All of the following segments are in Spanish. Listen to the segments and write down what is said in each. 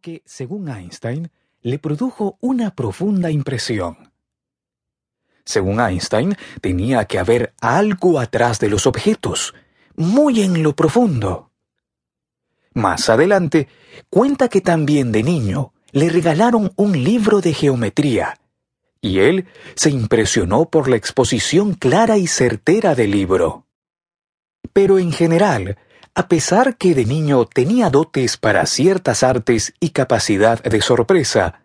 que, según Einstein, le produjo una profunda impresión. Según Einstein, tenía que haber algo atrás de los objetos, muy en lo profundo. Más adelante, cuenta que también de niño le regalaron un libro de geometría, y él se impresionó por la exposición clara y certera del libro. Pero en general, a pesar que de niño tenía dotes para ciertas artes y capacidad de sorpresa,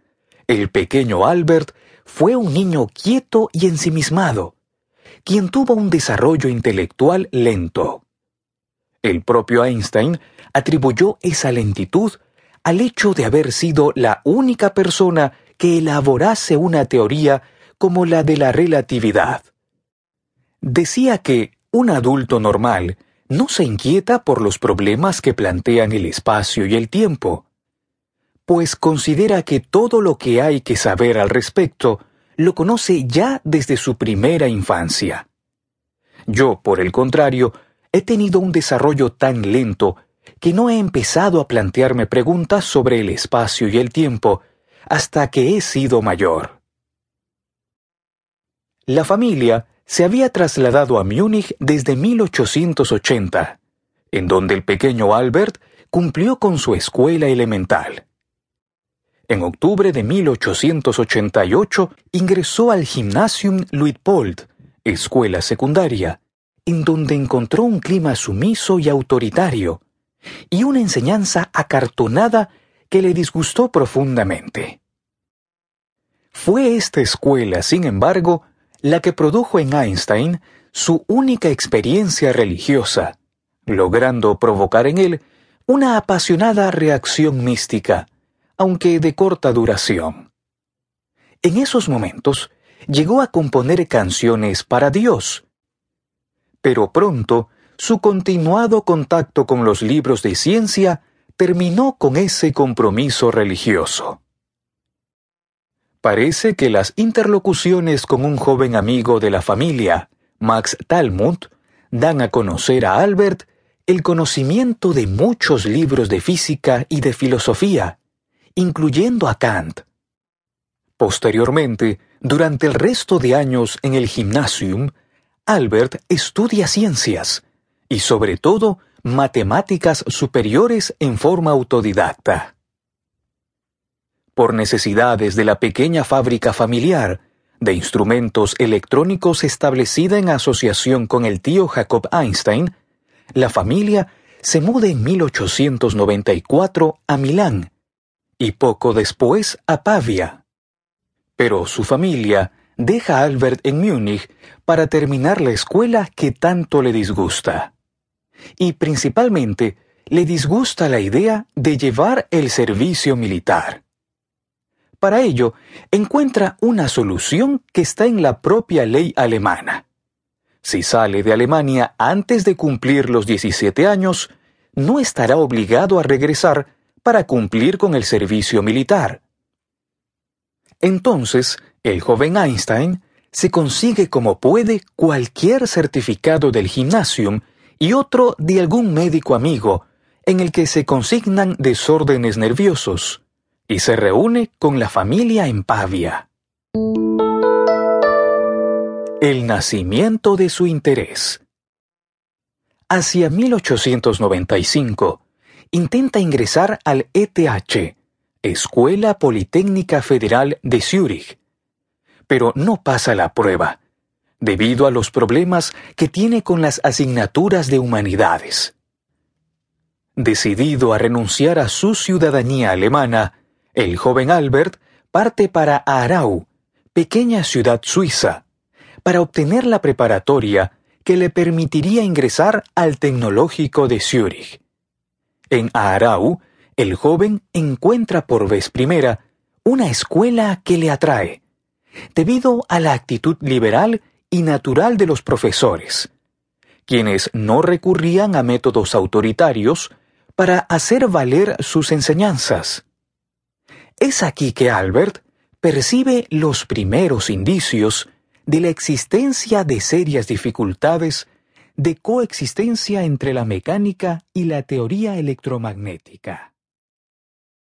el pequeño Albert fue un niño quieto y ensimismado, quien tuvo un desarrollo intelectual lento. El propio Einstein atribuyó esa lentitud al hecho de haber sido la única persona que elaborase una teoría como la de la relatividad. Decía que un adulto normal no se inquieta por los problemas que plantean el espacio y el tiempo, pues considera que todo lo que hay que saber al respecto lo conoce ya desde su primera infancia. Yo, por el contrario, he tenido un desarrollo tan lento que no he empezado a plantearme preguntas sobre el espacio y el tiempo hasta que he sido mayor. La familia se había trasladado a Múnich desde 1880, en donde el pequeño Albert cumplió con su escuela elemental. En octubre de 1888 ingresó al Gymnasium Luitpold, escuela secundaria, en donde encontró un clima sumiso y autoritario, y una enseñanza acartonada que le disgustó profundamente. Fue esta escuela, sin embargo, la que produjo en Einstein su única experiencia religiosa, logrando provocar en él una apasionada reacción mística, aunque de corta duración. En esos momentos llegó a componer canciones para Dios, pero pronto su continuado contacto con los libros de ciencia terminó con ese compromiso religioso. Parece que las interlocuciones con un joven amigo de la familia, Max Talmud, dan a conocer a Albert el conocimiento de muchos libros de física y de filosofía, incluyendo a Kant. Posteriormente, durante el resto de años en el gymnasium, Albert estudia ciencias y sobre todo matemáticas superiores en forma autodidacta por necesidades de la pequeña fábrica familiar de instrumentos electrónicos establecida en asociación con el tío Jacob Einstein, la familia se muda en 1894 a Milán y poco después a Pavia. Pero su familia deja a Albert en Múnich para terminar la escuela que tanto le disgusta. Y principalmente le disgusta la idea de llevar el servicio militar. Para ello, encuentra una solución que está en la propia ley alemana. Si sale de Alemania antes de cumplir los 17 años, no estará obligado a regresar para cumplir con el servicio militar. Entonces, el joven Einstein se consigue como puede cualquier certificado del gimnasium y otro de algún médico amigo, en el que se consignan desórdenes nerviosos, y se reúne con la familia en Pavia. El nacimiento de su interés. Hacia 1895, intenta ingresar al ETH, Escuela Politécnica Federal de Zúrich, pero no pasa la prueba, debido a los problemas que tiene con las asignaturas de humanidades. Decidido a renunciar a su ciudadanía alemana, el joven Albert parte para Aarau, pequeña ciudad suiza, para obtener la preparatoria que le permitiría ingresar al Tecnológico de Zúrich. En Aarau, el joven encuentra por vez primera una escuela que le atrae, debido a la actitud liberal y natural de los profesores, quienes no recurrían a métodos autoritarios para hacer valer sus enseñanzas. Es aquí que Albert percibe los primeros indicios de la existencia de serias dificultades de coexistencia entre la mecánica y la teoría electromagnética.